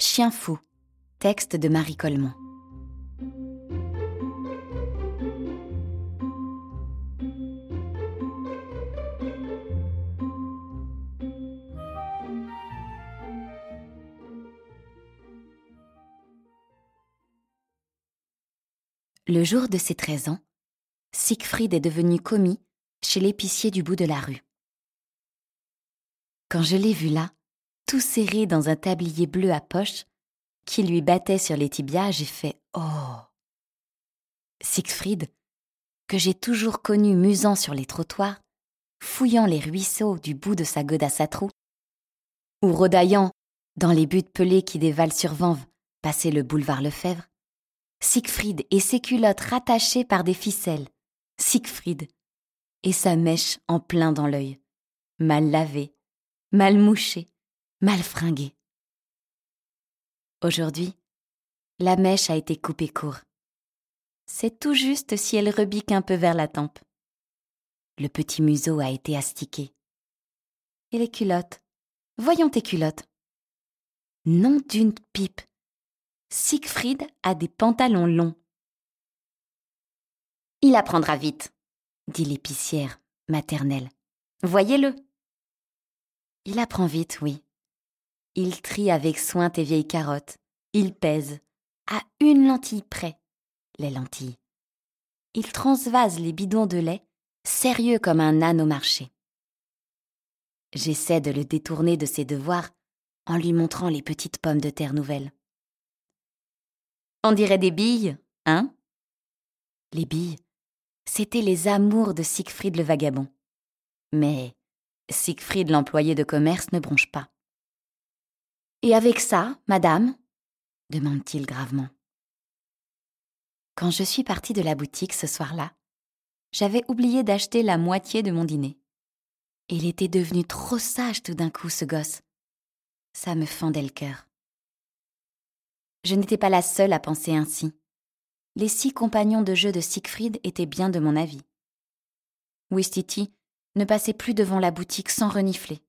Chien fou. Texte de Marie Coleman. Le jour de ses 13 ans, Siegfried est devenu commis chez l'épicier du bout de la rue. Quand je l'ai vu là, tout serré dans un tablier bleu à poche, qui lui battait sur les tibias, j'ai fait Oh! Siegfried, que j'ai toujours connu musant sur les trottoirs, fouillant les ruisseaux du bout de sa godasse à trous, ou rodaillant dans les buttes pelées qui dévalent sur Vanves, passer le boulevard Lefebvre, Siegfried et ses culottes rattachées par des ficelles, Siegfried et sa mèche en plein dans l'œil, mal lavée, mal mouchée, mal fringuée. Aujourd'hui, la mèche a été coupée court. C'est tout juste si elle rebique un peu vers la tempe. Le petit museau a été astiqué. Et les culottes Voyons tes culottes. Nom d'une pipe. Siegfried a des pantalons longs. Il apprendra vite, dit l'épicière maternelle. Voyez-le. Il apprend vite, oui. Il trie avec soin tes vieilles carottes. Il pèse, à une lentille près, les lentilles. Il transvase les bidons de lait, sérieux comme un âne au marché. J'essaie de le détourner de ses devoirs en lui montrant les petites pommes de terre nouvelles. On dirait des billes, hein? Les billes, c'étaient les amours de Siegfried le vagabond. Mais Siegfried l'employé de commerce ne bronche pas. Et avec ça, madame? demande-t-il gravement. Quand je suis partie de la boutique ce soir-là, j'avais oublié d'acheter la moitié de mon dîner. Il était devenu trop sage tout d'un coup, ce gosse. Ça me fendait le cœur. Je n'étais pas la seule à penser ainsi. Les six compagnons de jeu de Siegfried étaient bien de mon avis. Wistiti ne passait plus devant la boutique sans renifler,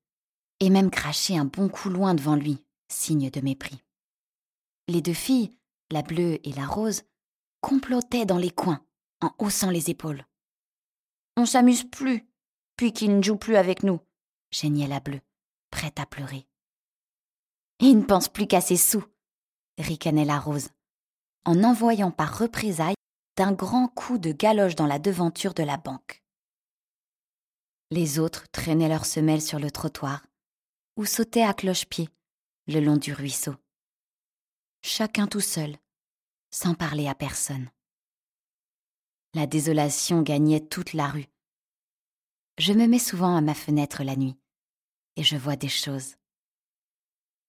et même cracher un bon coup loin devant lui, signe de mépris. Les deux filles, la bleue et la rose, complotaient dans les coins, en haussant les épaules. On s'amuse plus, puis qu'il ne joue plus avec nous, geignait la bleue, prête à pleurer. Il ne pense plus qu'à ses sous, ricanait la rose, en envoyant par représailles d'un grand coup de galoche dans la devanture de la banque. Les autres traînaient leurs semelles sur le trottoir ou sautaient à cloche-pied le long du ruisseau. Chacun tout seul, sans parler à personne. La désolation gagnait toute la rue. Je me mets souvent à ma fenêtre la nuit et je vois des choses.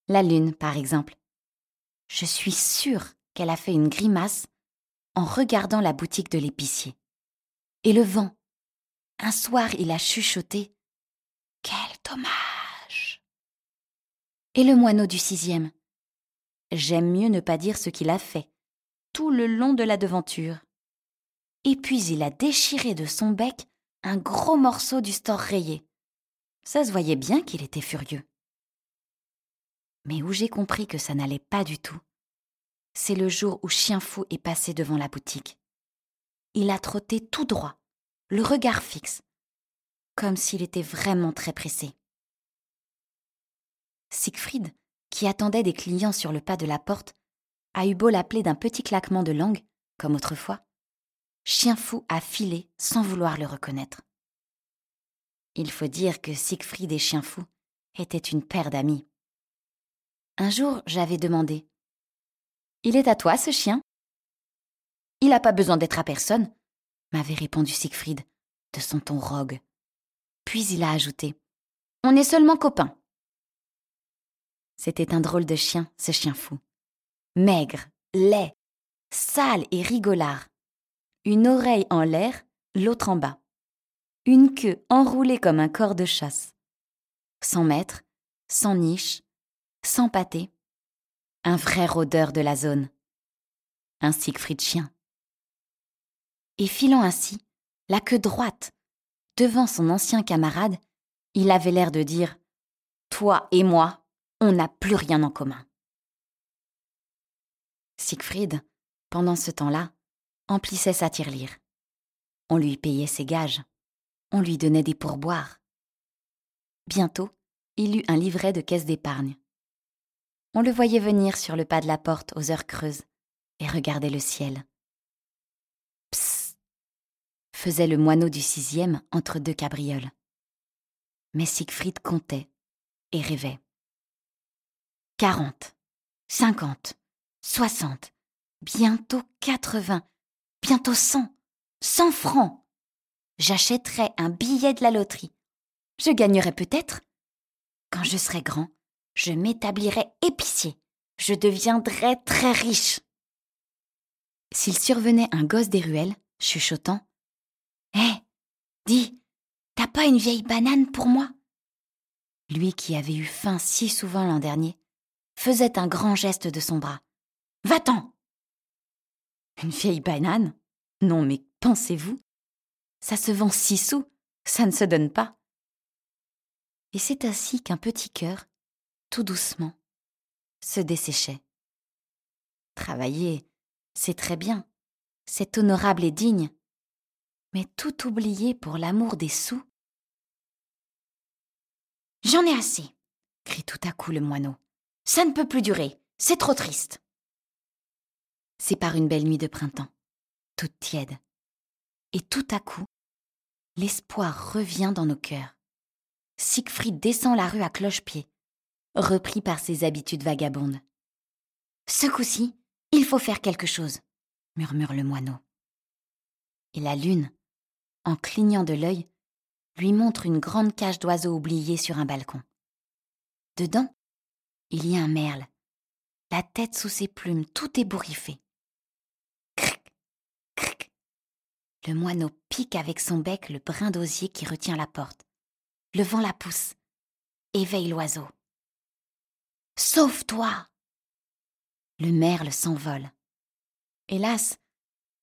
La lune, par exemple, je suis sûre qu'elle a fait une grimace en regardant la boutique de l'épicier. Et le vent. Un soir, il a chuchoté Quel dommage Et le moineau du sixième. J'aime mieux ne pas dire ce qu'il a fait, tout le long de la devanture. Et puis il a déchiré de son bec un gros morceau du store rayé. Ça se voyait bien qu'il était furieux. Mais où j'ai compris que ça n'allait pas du tout, c'est le jour où Chien Fou est passé devant la boutique. Il a trotté tout droit, le regard fixe, comme s'il était vraiment très pressé. Siegfried, qui attendait des clients sur le pas de la porte, a eu beau l'appeler d'un petit claquement de langue, comme autrefois. Chien Fou a filé sans vouloir le reconnaître. Il faut dire que Siegfried et Chien Fou étaient une paire d'amis. Un jour, j'avais demandé Il est à toi, ce chien? Il n'a pas besoin d'être à personne, m'avait répondu Siegfried, de son ton rogue. Puis il a ajouté On est seulement copains. C'était un drôle de chien, ce chien fou. Maigre, laid, sale et rigolard. Une oreille en l'air, l'autre en bas. Une queue enroulée comme un corps de chasse. Sans maître, sans niche, sans pâté. Un vrai rôdeur de la zone. Un Siegfried chien. Et filant ainsi, la queue droite, devant son ancien camarade, il avait l'air de dire Toi et moi, on n'a plus rien en commun. Siegfried, pendant ce temps-là, emplissait sa tirelire. On lui payait ses gages. On lui donnait des pourboires. Bientôt, il eut un livret de caisse d'épargne. On le voyait venir sur le pas de la porte aux heures creuses et regarder le ciel. Psst faisait le moineau du sixième entre deux cabrioles. Mais Siegfried comptait et rêvait. Quarante, cinquante, soixante, bientôt quatre-vingts, bientôt cent, cent francs. J'achèterais un billet de la loterie. Je gagnerais peut-être. Quand je serai grand, je m'établirai épicier. Je deviendrai très riche. S'il survenait un gosse des ruelles, chuchotant Hé, dis, t'as pas une vieille banane pour moi? Lui qui avait eu faim si souvent l'an dernier, faisait un grand geste de son bras. Va-t'en Une vieille banane? Non, mais pensez-vous? Ça se vend six sous, ça ne se donne pas. Et c'est ainsi qu'un petit cœur, tout doucement, se desséchait. Travailler, c'est très bien, c'est honorable et digne, mais tout oublier pour l'amour des sous. J'en ai assez, crie tout à coup le moineau. Ça ne peut plus durer, c'est trop triste. C'est par une belle nuit de printemps, toute tiède. Et tout à coup, l'espoir revient dans nos cœurs. Siegfried descend la rue à cloche-pied, repris par ses habitudes vagabondes. Ce coup-ci, il faut faire quelque chose, murmure le moineau. Et la lune, en clignant de l'œil, lui montre une grande cage d'oiseaux oubliée sur un balcon. Dedans, il y a un merle, la tête sous ses plumes tout ébouriffée. Cric, cric. Le moineau pique avec son bec le brin d'osier qui retient la porte. Le vent la pousse, éveille l'oiseau. Sauve-toi Le merle s'envole. Hélas,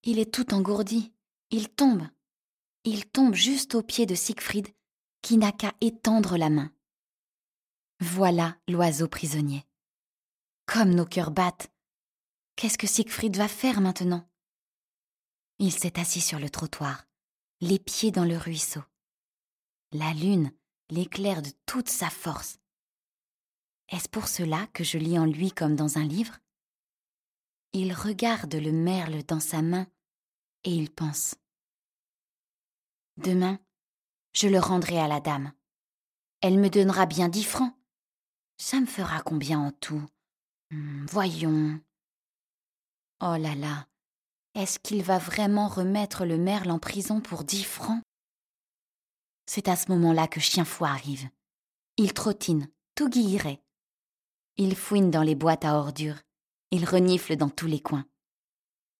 il est tout engourdi. Il tombe. Il tombe juste au pied de Siegfried, qui n'a qu'à étendre la main. Voilà l'oiseau prisonnier. Comme nos cœurs battent. Qu'est-ce que Siegfried va faire maintenant? Il s'est assis sur le trottoir, les pieds dans le ruisseau. La lune l'éclaire de toute sa force. Est-ce pour cela que je lis en lui comme dans un livre? Il regarde le merle dans sa main et il pense. Demain, je le rendrai à la dame. Elle me donnera bien dix francs. Ça me fera combien en tout? Hmm, Voyons. Oh là là, est-ce qu'il va vraiment remettre le merle en prison pour dix francs? C'est à ce moment-là que Chienfou arrive. Il trottine, tout guilleret. Il fouine dans les boîtes à ordures. Il renifle dans tous les coins.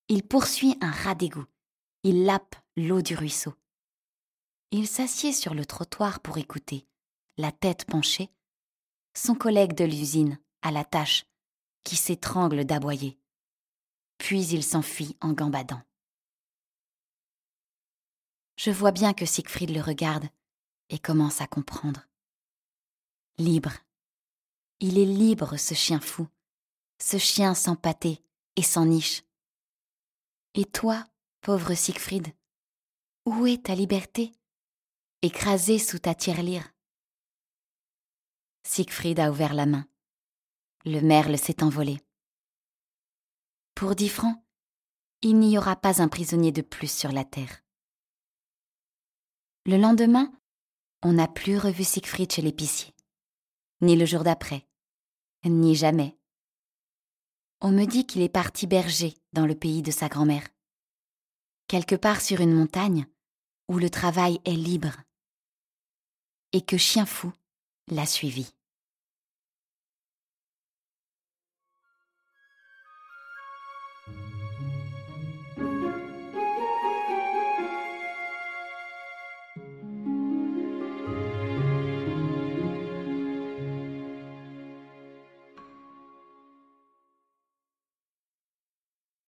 Il poursuit un rat d'égout. Il lappe l'eau du ruisseau. Il s'assied sur le trottoir pour écouter, la tête penchée, son collègue de l'usine, à la tâche, qui s'étrangle d'aboyer. Puis il s'enfuit en gambadant. Je vois bien que Siegfried le regarde et commence à comprendre. Libre, il est libre, ce chien fou, ce chien sans pâté et sans niche. Et toi, pauvre Siegfried, où est ta liberté, écrasée sous ta tirelire Siegfried a ouvert la main. Le merle s'est envolé. Pour dix francs, il n'y aura pas un prisonnier de plus sur la terre. Le lendemain, on n'a plus revu Siegfried chez l'épicier, ni le jour d'après, ni jamais. On me dit qu'il est parti berger dans le pays de sa grand-mère, quelque part sur une montagne où le travail est libre, et que Chien Fou l'a suivi.